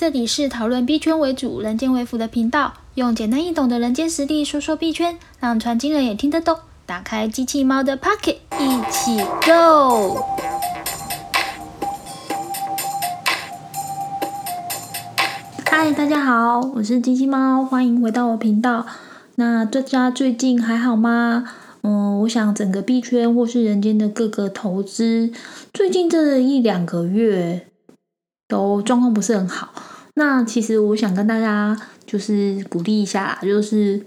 这里是讨论币圈为主、人间为辅的频道，用简单易懂的人间实力说说币圈，让传经人也听得懂。打开机器猫的 Pocket，一起 Go！嗨，大家好，我是机器猫，欢迎回到我频道。那大家最近还好吗？嗯，我想整个币圈或是人间的各个投资，最近这一两个月都状况不是很好。那其实我想跟大家就是鼓励一下，就是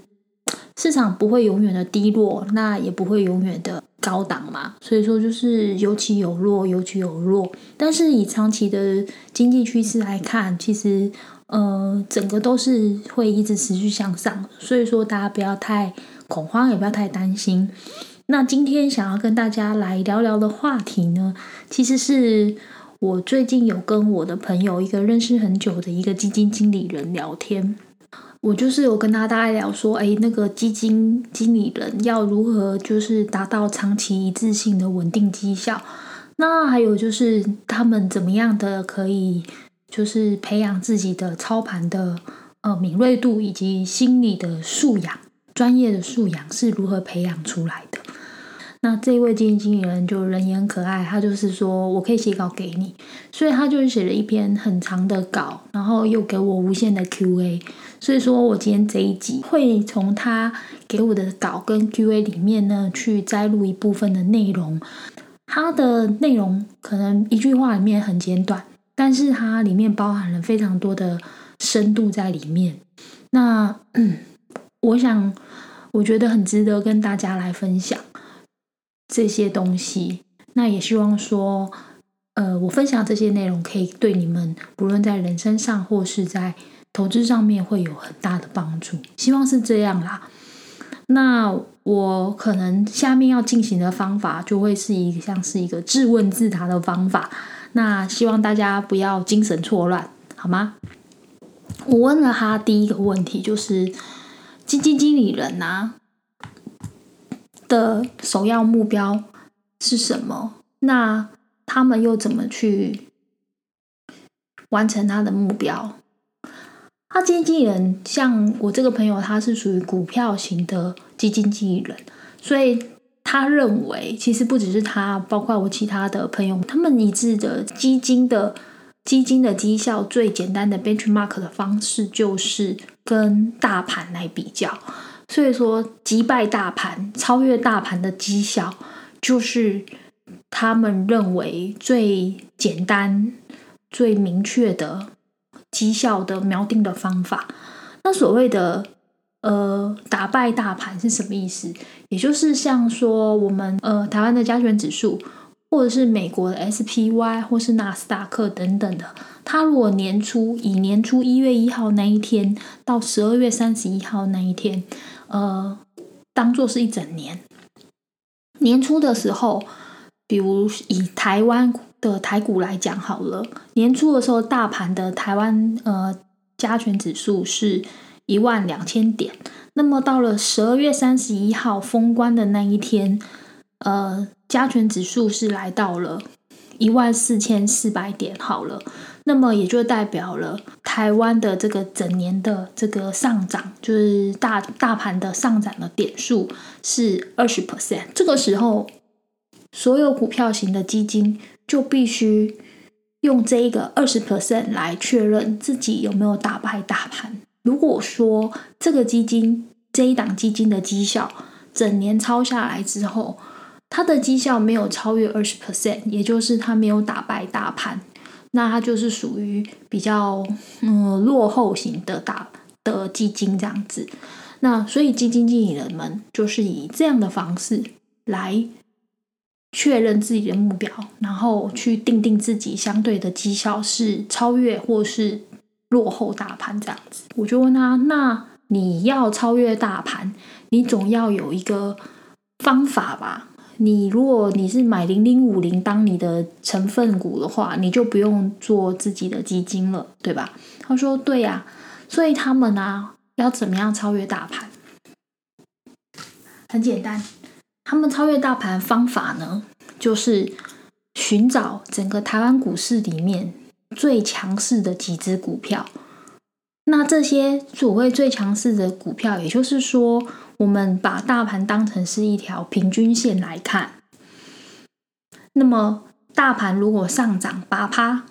市场不会永远的低落，那也不会永远的高档嘛。所以说就是有起有落，有起有落。但是以长期的经济趋势来看，其实呃整个都是会一直持续向上。所以说大家不要太恐慌，也不要太担心。那今天想要跟大家来聊聊的话题呢，其实是。我最近有跟我的朋友，一个认识很久的一个基金经理人聊天，我就是有跟他大概聊说，哎，那个基金经理人要如何就是达到长期一致性的稳定绩效，那还有就是他们怎么样的可以就是培养自己的操盘的呃敏锐度以及心理的素养、专业的素养是如何培养出来的。那这一位基金经理人就人也很可爱，他就是说我可以写稿给你，所以他就是写了一篇很长的稿，然后又给我无限的 Q&A，所以说我今天这一集会从他给我的稿跟 Q&A 里面呢去摘录一部分的内容，它的内容可能一句话里面很简短，但是它里面包含了非常多的深度在里面。那 我想我觉得很值得跟大家来分享。这些东西，那也希望说，呃，我分享这些内容可以对你们，不论在人生上或是在投资上面，会有很大的帮助。希望是这样啦。那我可能下面要进行的方法，就会是一个像是一个自问自答的方法。那希望大家不要精神错乱，好吗？我问了他第一个问题，就是基金经理人呐。的首要目标是什么？那他们又怎么去完成他的目标？他经理人像我这个朋友，他是属于股票型的基金经理人，所以他认为，其实不只是他，包括我其他的朋友，他们一致的基金的基金的绩效最简单的 benchmark 的方式，就是跟大盘来比较。所以说，击败大盘、超越大盘的绩效，就是他们认为最简单、最明确的绩效的锚定的方法。那所谓的呃打败大盘是什么意思？也就是像说，我们呃台湾的加权指数，或者是美国的 SPY，或是纳斯达克等等的，它如果年初以年初一月一号那一天到十二月三十一号那一天。呃，当做是一整年。年初的时候，比如以台湾的台股来讲好了，年初的时候，大盘的台湾呃加权指数是一万两千点。那么到了十二月三十一号封关的那一天，呃，加权指数是来到了一万四千四百点。好了。那么也就代表了台湾的这个整年的这个上涨，就是大大盘的上涨的点数是二十 percent。这个时候，所有股票型的基金就必须用这一个二十 percent 来确认自己有没有打败大盘。如果说这个基金这一档基金的绩效整年抄下来之后，它的绩效没有超越二十 percent，也就是它没有打败大盘。那它就是属于比较嗯落后型的大的基金这样子，那所以基金经理人们就是以这样的方式来确认自己的目标，然后去定定自己相对的绩效是超越或是落后大盘这样子。我就问他，那你要超越大盘，你总要有一个方法吧？你如果你是买零零五零当你的成分股的话，你就不用做自己的基金了，对吧？他说对呀，所以他们啊要怎么样超越大盘？很简单，他们超越大盘方法呢，就是寻找整个台湾股市里面最强势的几只股票。那这些所谓最强势的股票，也就是说，我们把大盘当成是一条平均线来看。那么，大盘如果上涨八趴，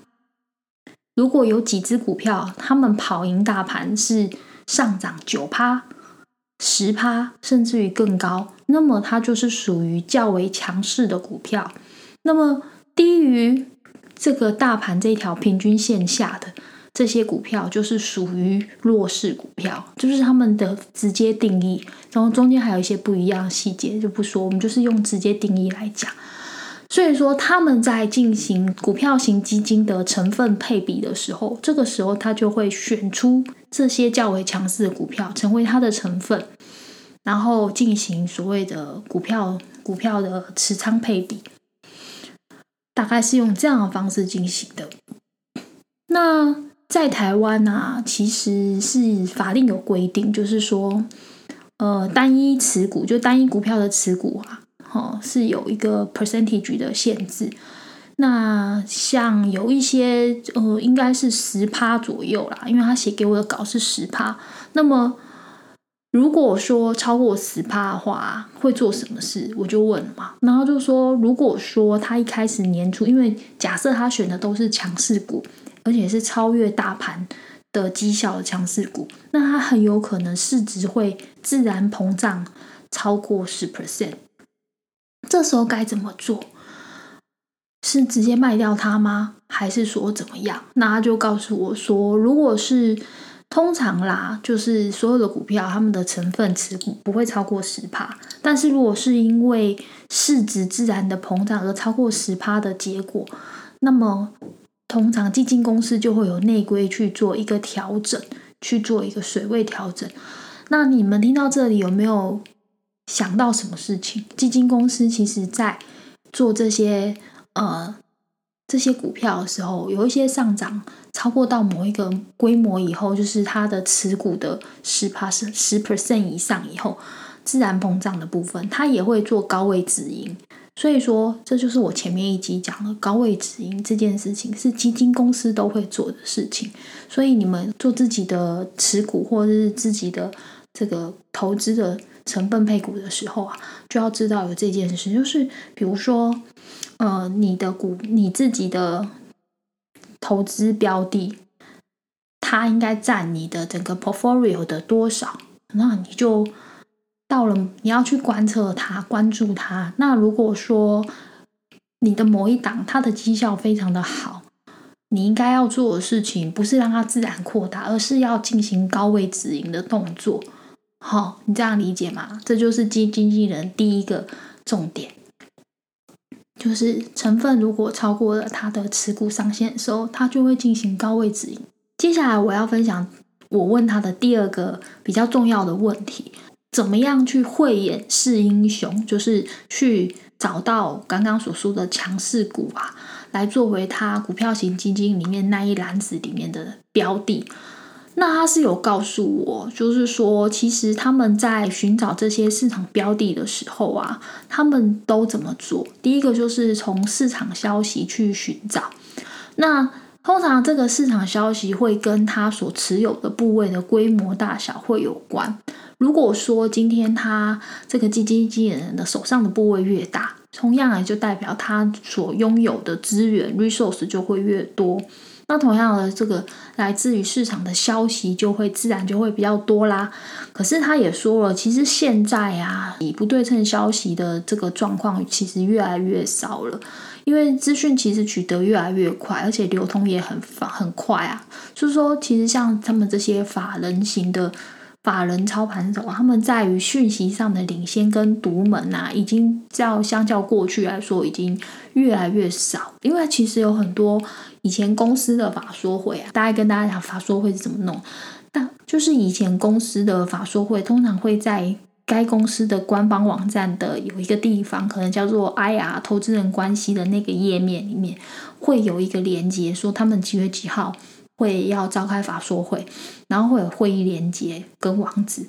如果有几只股票，他们跑赢大盘是上涨九趴、十趴，甚至于更高，那么它就是属于较为强势的股票。那么低于这个大盘这条平均线下的。这些股票就是属于弱势股票，就是他们的直接定义，然后中间还有一些不一样的细节就不说，我们就是用直接定义来讲。所以说他们在进行股票型基金的成分配比的时候，这个时候他就会选出这些较为强势的股票成为它的成分，然后进行所谓的股票股票的持仓配比，大概是用这样的方式进行的。那。在台湾啊，其实是法令有规定，就是说，呃，单一持股就单一股票的持股啊，哦，是有一个 percentage 的限制。那像有一些呃，应该是十趴左右啦，因为他写给我的稿是十趴。那么如果说超过十趴的话，会做什么事？我就问嘛，然后就说，如果说他一开始年初，因为假设他选的都是强势股。而且是超越大盘的绩效的强势股，那它很有可能市值会自然膨胀超过十 percent。这时候该怎么做？是直接卖掉它吗？还是说怎么样？那他就告诉我说，如果是通常啦，就是所有的股票，他们的成分持股不会超过十趴。但是如果是因为市值自然的膨胀而超过十趴的结果，那么。通常基金公司就会有内规去做一个调整，去做一个水位调整。那你们听到这里有没有想到什么事情？基金公司其实在做这些呃这些股票的时候，有一些上涨超过到某一个规模以后，就是它的持股的十帕十十 percent 以上以后，自然膨胀的部分，它也会做高位止盈。所以说，这就是我前面一集讲的高位止盈这件事情，是基金公司都会做的事情。所以你们做自己的持股或者是自己的这个投资的成分配股的时候啊，就要知道有这件事，就是比如说，呃，你的股你自己的投资标的，它应该占你的整个 portfolio 的多少，那你就。到了，你要去观测它，关注它。那如果说你的某一档它的绩效非常的好，你应该要做的事情不是让它自然扩大，而是要进行高位止盈的动作。好，你这样理解吗？这就是基经纪人第一个重点，就是成分如果超过了它的持股上限的时候，它就会进行高位止盈。接下来我要分享我问他的第二个比较重要的问题。怎么样去慧眼识英雄？就是去找到刚刚所说的强势股啊，来作为他股票型基金里面那一篮子里面的标的。那他是有告诉我，就是说，其实他们在寻找这些市场标的的时候啊，他们都怎么做？第一个就是从市场消息去寻找。那通常这个市场消息会跟他所持有的部位的规模大小会有关。如果说今天他这个基金经理人的手上的部位越大，同样也就代表他所拥有的资源 resource 就会越多。那同样的，这个来自于市场的消息就会自然就会比较多啦。可是他也说了，其实现在啊，以不对称消息的这个状况其实越来越少了，因为资讯其实取得越来越快，而且流通也很很快啊。就是说，其实像他们这些法人型的。法人操盘手，他们在于讯息上的领先跟独门啊，已经较相较过去来说，已经越来越少。因为其实有很多以前公司的法说会啊，大概跟大家讲法说会是怎么弄。但就是以前公司的法说会，通常会在该公司的官方网站的有一个地方，可能叫做 IR 投资人关系的那个页面里面，会有一个连接，说他们几月几号。会要召开法说会，然后会有会议连接跟网址。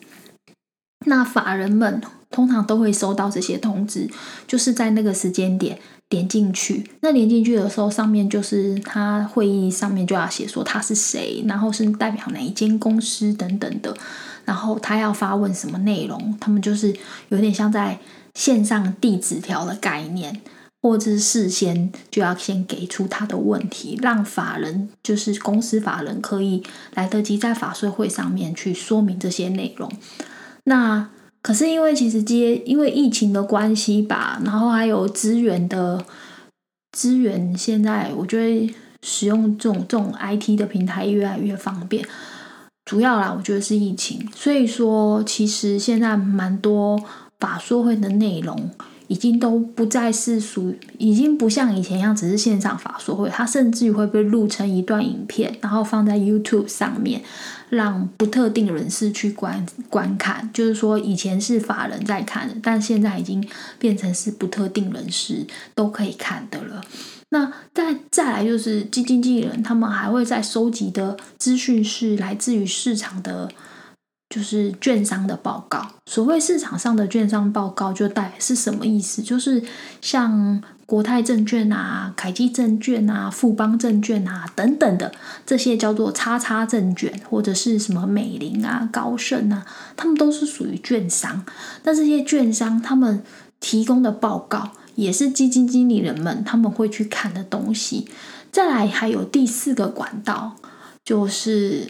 那法人们通常都会收到这些通知，就是在那个时间点点进去。那点进去的时候，上面就是他会议上面就要写说他是谁，然后是代表哪一间公司等等的，然后他要发问什么内容，他们就是有点像在线上递纸条的概念。或者是事先就要先给出他的问题，让法人就是公司法人可以来得及在法税会上面去说明这些内容。那可是因为其实接因为疫情的关系吧，然后还有资源的资源，现在我觉得使用这种这种 IT 的平台越来越方便。主要啦，我觉得是疫情，所以说其实现在蛮多法说会的内容。已经都不再是属于，已经不像以前一样只是线上法说会，它甚至于会被录成一段影片，然后放在 YouTube 上面，让不特定人士去观观看。就是说，以前是法人在看，但现在已经变成是不特定人士都可以看的了。那再再来就是基金经理人，他们还会在收集的资讯是来自于市场的。就是券商的报告，所谓市场上的券商报告，就代是什么意思？就是像国泰证券啊、凯基证券啊、富邦证券啊等等的这些叫做叉叉证券，或者是什么美林啊、高盛啊，他们都是属于券商。那这些券商他们提供的报告，也是基金经理人们他们会去看的东西。再来还有第四个管道，就是。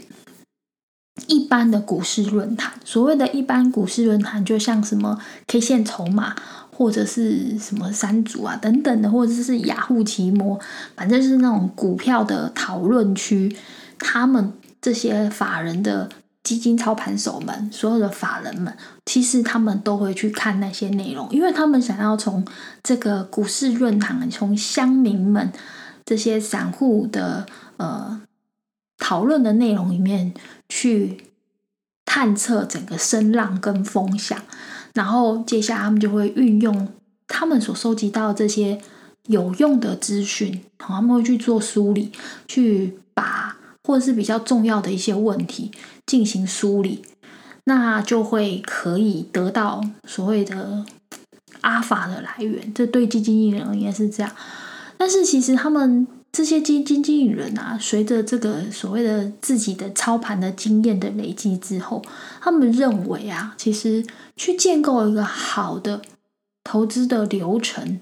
一般的股市论坛，所谓的一般股市论坛，就像什么 K 线筹码，或者是什么三组啊等等的，或者是雅虎奇摩，反正是那种股票的讨论区。他们这些法人的基金操盘手们，所有的法人们，其实他们都会去看那些内容，因为他们想要从这个股市论坛，从乡民们这些散户的呃。讨论的内容里面去探测整个声浪跟风向，然后接下来他们就会运用他们所收集到这些有用的资讯，他们会去做梳理，去把或者是比较重要的一些问题进行梳理，那就会可以得到所谓的阿法的来源。这对基金经理人而言是这样，但是其实他们。这些基金经理人啊，随着这个所谓的自己的操盘的经验的累积之后，他们认为啊，其实去建构一个好的投资的流程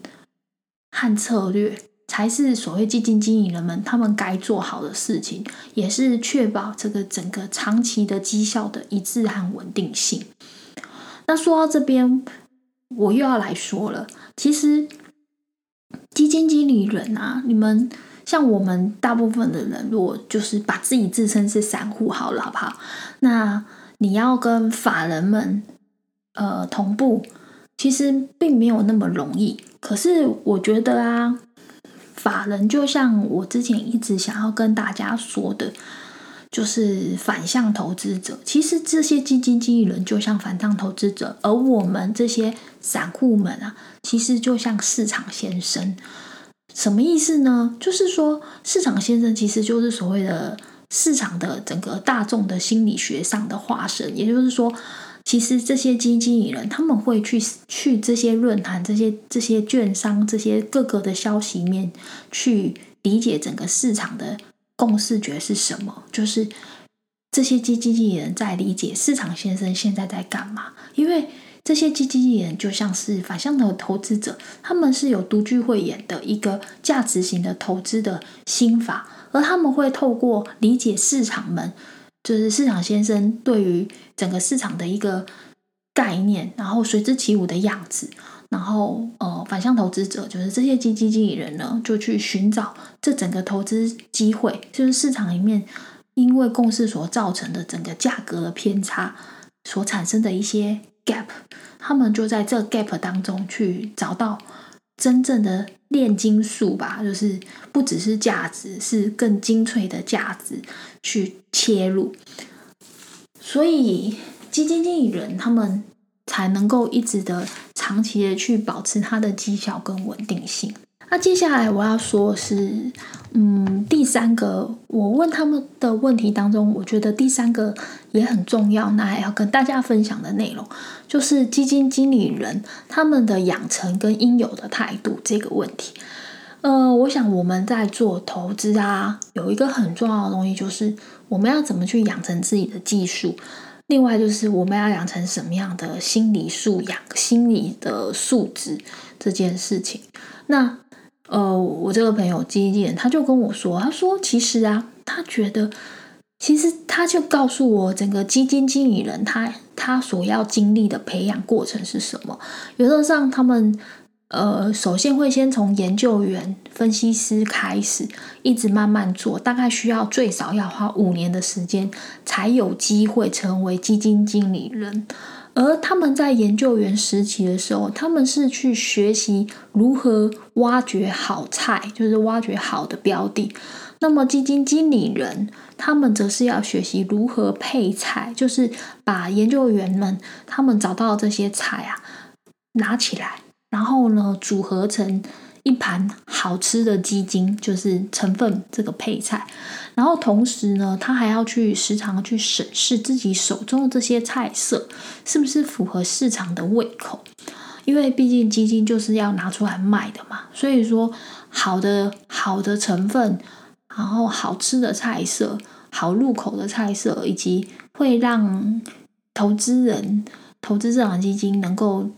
和策略，才是所谓基金经理人们他们该做好的事情，也是确保这个整个长期的绩效的一致和稳定性。那说到这边，我又要来说了，其实基金经理人啊，你们。像我们大部分的人，如果就是把自己自称是散户好了，好不好？那你要跟法人们呃同步，其实并没有那么容易。可是我觉得啊，法人就像我之前一直想要跟大家说的，就是反向投资者。其实这些基金经理人就像反向投资者，而我们这些散户们啊，其实就像市场先生。什么意思呢？就是说，市场先生其实就是所谓的市场的整个大众的心理学上的化身。也就是说，其实这些基金经理人他们会去去这些论坛、这些这些券商、这些各个的消息面去理解整个市场的共识觉是什么。就是这些基金经理人在理解市场先生现在在干嘛，因为。这些基金经理人就像是反向的投资者，他们是有独具慧眼的一个价值型的投资的心法，而他们会透过理解市场们，就是市场先生对于整个市场的一个概念，然后随之起舞的样子，然后呃，反向投资者就是这些基金经理人呢，就去寻找这整个投资机会，就是市场里面因为共识所造成的整个价格的偏差所产生的一些。gap，他们就在这 gap 当中去找到真正的炼金术吧，就是不只是价值，是更精粹的价值去切入，所以基金经理人他们才能够一直的长期的去保持它的绩效跟稳定性。那接下来我要说是，嗯，第三个我问他们的问题当中，我觉得第三个也很重要，那还要跟大家分享的内容，就是基金经理人他们的养成跟应有的态度这个问题。呃，我想我们在做投资啊，有一个很重要的东西，就是我们要怎么去养成自己的技术。另外就是我们要养成什么样的心理素养、心理的素质这件事情。那呃，我这个朋友基金人他就跟我说，他说其实啊，他觉得其实他就告诉我，整个基金经理人他他所要经历的培养过程是什么。原则上，他们。呃，首先会先从研究员、分析师开始，一直慢慢做，大概需要最少要花五年的时间，才有机会成为基金经理人。而他们在研究员时期的时候，他们是去学习如何挖掘好菜，就是挖掘好的标的。那么基金经理人，他们则是要学习如何配菜，就是把研究员们他们找到这些菜啊，拿起来。然后呢，组合成一盘好吃的基金，就是成分这个配菜。然后同时呢，他还要去时常去审视自己手中的这些菜色是不是符合市场的胃口。因为毕竟基金就是要拿出来卖的嘛，所以说好的好的成分，然后好吃的菜色，好入口的菜色，以及会让投资人投资这款基金能够。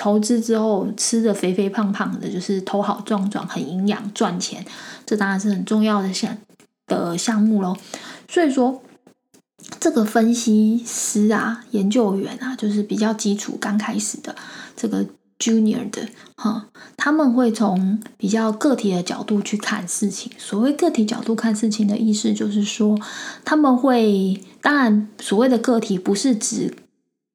投资之后吃的肥肥胖胖的，就是头好壮壮，很营养，赚钱，这当然是很重要的项的项目喽。所以说，这个分析师啊、研究员啊，就是比较基础刚开始的这个 junior 的哈，他们会从比较个体的角度去看事情。所谓个体角度看事情的意思，就是说他们会，当然所谓的个体不是指。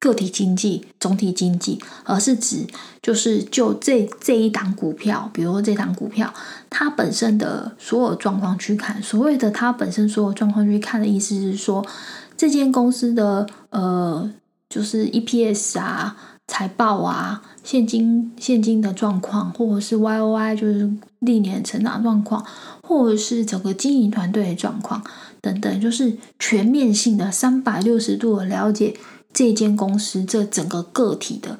个体经济、总体经济，而是指就是就这这一档股票，比如说这档股票，它本身的所有状况去看。所谓的它本身所有状况去看的意思是说，这间公司的呃，就是 EPS 啊、财报啊、现金现金的状况，或者是 YOY 就是历年成长状况，或者是整个经营团队的状况等等，就是全面性的三百六十度的了解。这间公司这整个个体的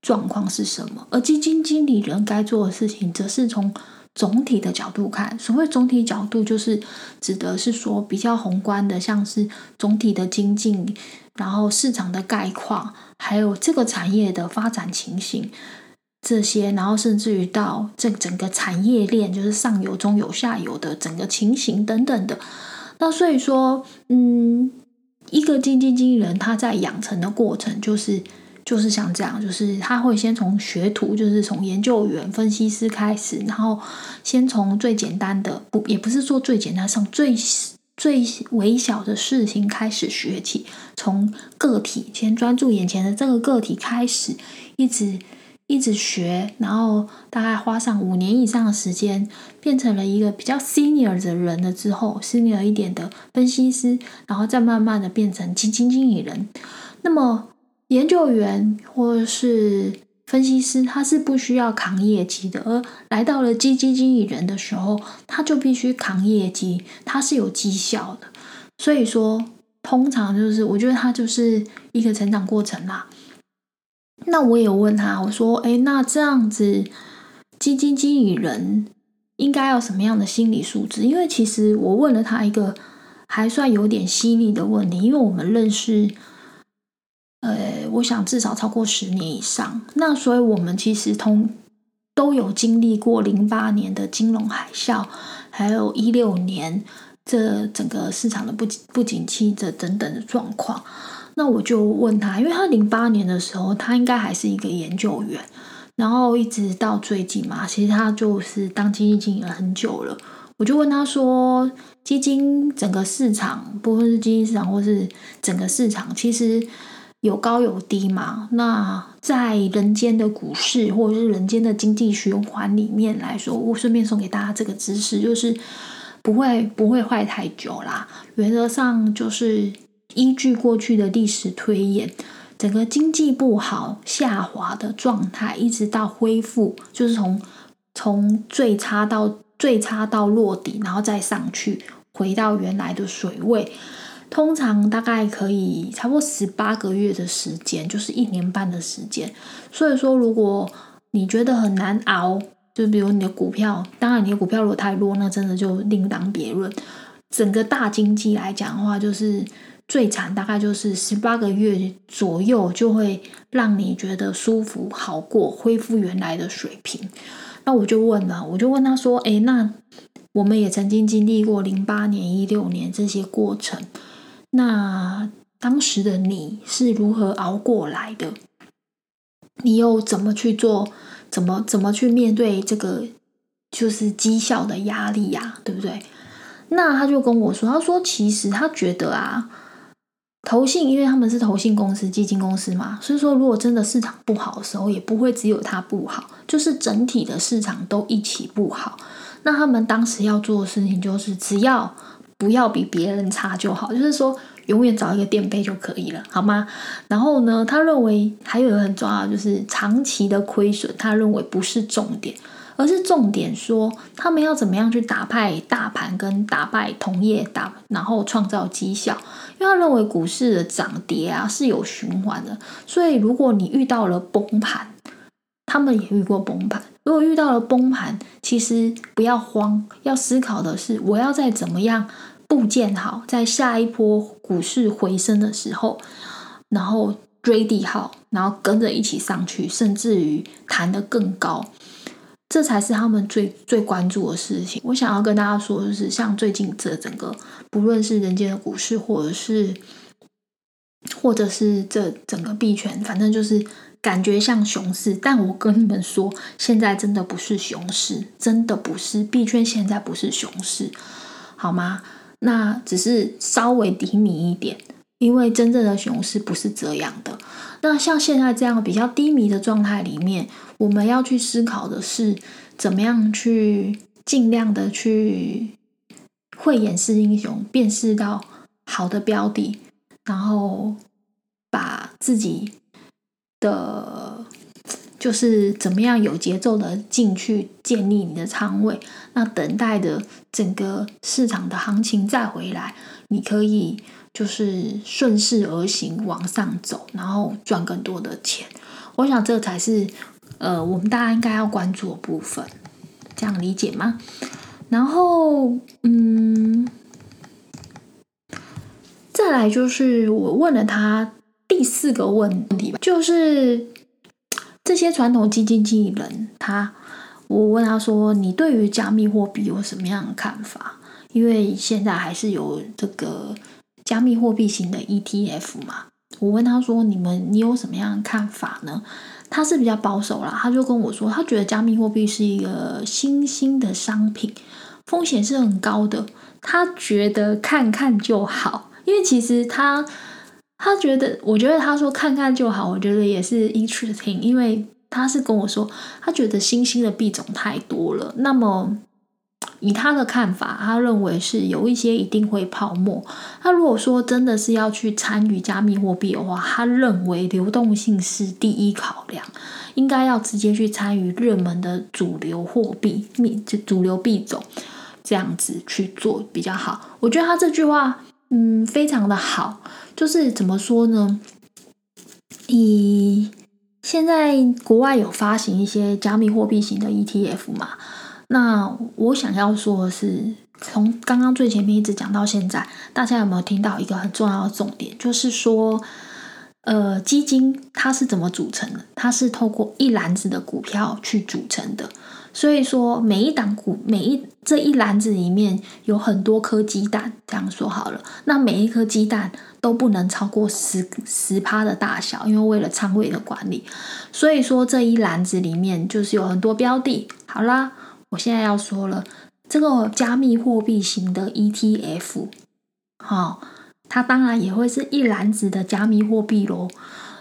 状况是什么？而基金经理人该做的事情，则是从总体的角度看。所谓总体角度，就是指的是说比较宏观的，像是总体的经济，然后市场的概况，还有这个产业的发展情形这些，然后甚至于到这整个产业链，就是上游、中游、下游的整个情形等等的。那所以说，嗯。一个基金经理人，他在养成的过程就是就是像这样，就是他会先从学徒，就是从研究员、分析师开始，然后先从最简单的，不也不是说最简单，上最最微小的事情开始学起，从个体先专注眼前的这个个体开始，一直。一直学，然后大概花上五年以上的时间，变成了一个比较 senior 的人了之后，senior 一点的分析师，然后再慢慢的变成基金经理人。那么研究员或是分析师，他是不需要扛业绩的，而来到了基金经理人的时候，他就必须扛业绩，他是有绩效的。所以说，通常就是我觉得他就是一个成长过程啦。那我有问他，我说：“哎，那这样子，基金经理人应该要什么样的心理素质？”因为其实我问了他一个还算有点犀利的问题，因为我们认识，呃，我想至少超过十年以上。那所以我们其实同都有经历过零八年的金融海啸，还有一六年这整个市场的不不景气这等等的状况。那我就问他，因为他零八年的时候，他应该还是一个研究员，然后一直到最近嘛，其实他就是当基金经理很久了。我就问他说，基金整个市场，不论是基金市场或是整个市场，其实有高有低嘛。那在人间的股市或者是人间的经济循环里面来说，我顺便送给大家这个知识，就是不会不会坏太久啦。原则上就是。依据过去的历史推演，整个经济不好下滑的状态，一直到恢复，就是从从最差到最差到落底，然后再上去，回到原来的水位。通常大概可以差不多十八个月的时间，就是一年半的时间。所以说，如果你觉得很难熬，就比如你的股票，当然你的股票如果太弱，那真的就另当别论。整个大经济来讲的话，就是最惨，大概就是十八个月左右，就会让你觉得舒服、好过、恢复原来的水平。那我就问了，我就问他说：“哎，那我们也曾经经历过零八年、一六年这些过程。”那当时的你是如何熬过来的？你又怎么去做？怎么怎么去面对这个就是绩效的压力呀？对不对？那他就跟我说，他说其实他觉得啊，投信因为他们是投信公司、基金公司嘛，所以说如果真的市场不好的时候，也不会只有它不好，就是整体的市场都一起不好。那他们当时要做的事情就是只要。不要比别人差就好，就是说永远找一个垫背就可以了，好吗？然后呢，他认为还有一个很重要，就是长期的亏损，他认为不是重点，而是重点说他们要怎么样去打败大盘跟打败同业打，然后创造绩效。因为他认为股市的涨跌啊是有循环的，所以如果你遇到了崩盘，他们也遇过崩盘。如果遇到了崩盘，其实不要慌，要思考的是我要在怎么样部件好，在下一波股市回升的时候，然后 ready 好，然后跟着一起上去，甚至于弹得更高，这才是他们最最关注的事情。我想要跟大家说，就是像最近这整个，不论是人间的股市，或者是或者是这整个币圈，反正就是。感觉像熊市，但我跟你们说，现在真的不是熊市，真的不是币圈现在不是熊市，好吗？那只是稍微低迷一点，因为真正的熊市不是这样的。那像现在这样比较低迷的状态里面，我们要去思考的是，怎么样去尽量的去慧眼识英雄，辨识到好的标的，然后把自己。的，就是怎么样有节奏的进去建立你的仓位，那等待的整个市场的行情再回来，你可以就是顺势而行往上走，然后赚更多的钱。我想这才是呃我们大家应该要关注的部分，这样理解吗？然后嗯，再来就是我问了他。第四个问题吧，就是这些传统基金经理人，他我问他说：“你对于加密货币有什么样的看法？”因为现在还是有这个加密货币型的 ETF 嘛。我问他说：“你们你有什么样的看法呢？”他是比较保守啦，他就跟我说：“他觉得加密货币是一个新兴的商品，风险是很高的。他觉得看看就好，因为其实他。”他觉得，我觉得他说看看就好，我觉得也是 interesting，因为他是跟我说，他觉得新兴的币种太多了。那么以他的看法，他认为是有一些一定会泡沫。他如果说真的是要去参与加密货币的话，他认为流动性是第一考量，应该要直接去参与热门的主流货币、币就主流币种这样子去做比较好。我觉得他这句话。嗯，非常的好，就是怎么说呢？以现在国外有发行一些加密货币型的 ETF 嘛？那我想要说的是，从刚刚最前面一直讲到现在，大家有没有听到一个很重要的重点？就是说，呃，基金它是怎么组成的？它是透过一篮子的股票去组成的。所以说，每一档股，每一这一篮子里面有很多颗鸡蛋，这样说好了。那每一颗鸡蛋都不能超过十十趴的大小，因为为了仓位的管理。所以说，这一篮子里面就是有很多标的。好啦，我现在要说了，这个加密货币型的 ETF，好，它当然也会是一篮子的加密货币喽。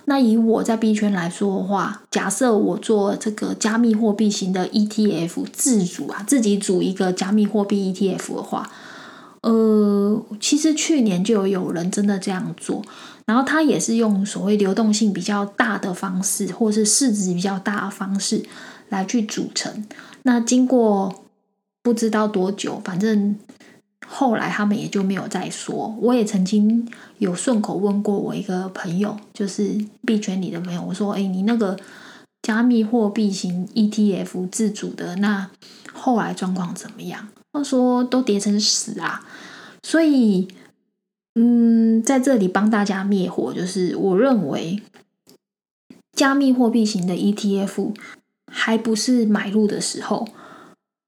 那以我在币圈来说的话，假设我做这个加密货币型的 ETF 自主啊，自己组一个加密货币 ETF 的话，呃，其实去年就有人真的这样做，然后他也是用所谓流动性比较大的方式，或是市值比较大的方式来去组成。那经过不知道多久，反正后来他们也就没有再说。我也曾经有顺口问过我一个朋友，就是币圈里的朋友，我说：“哎，你那个加密货币型 ETF 自主的，那后来状况怎么样？”他说：“都跌成屎啊！”所以，嗯，在这里帮大家灭火，就是我认为加密货币型的 ETF 还不是买入的时候。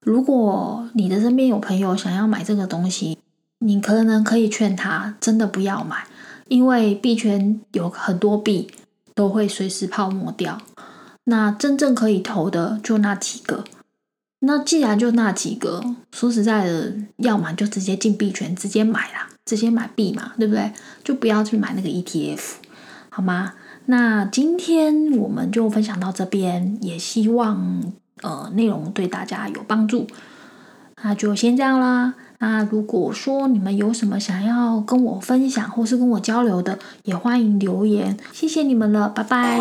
如果你的身边有朋友想要买这个东西，你可能可以劝他真的不要买，因为币圈有很多币都会随时泡沫掉。那真正可以投的就那几个。那既然就那几个，说实在的，要么就直接进币圈，直接买啦，直接买币嘛，对不对？就不要去买那个 ETF，好吗？那今天我们就分享到这边，也希望呃内容对大家有帮助。那就先这样啦。那如果说你们有什么想要跟我分享或是跟我交流的，也欢迎留言。谢谢你们了，拜拜。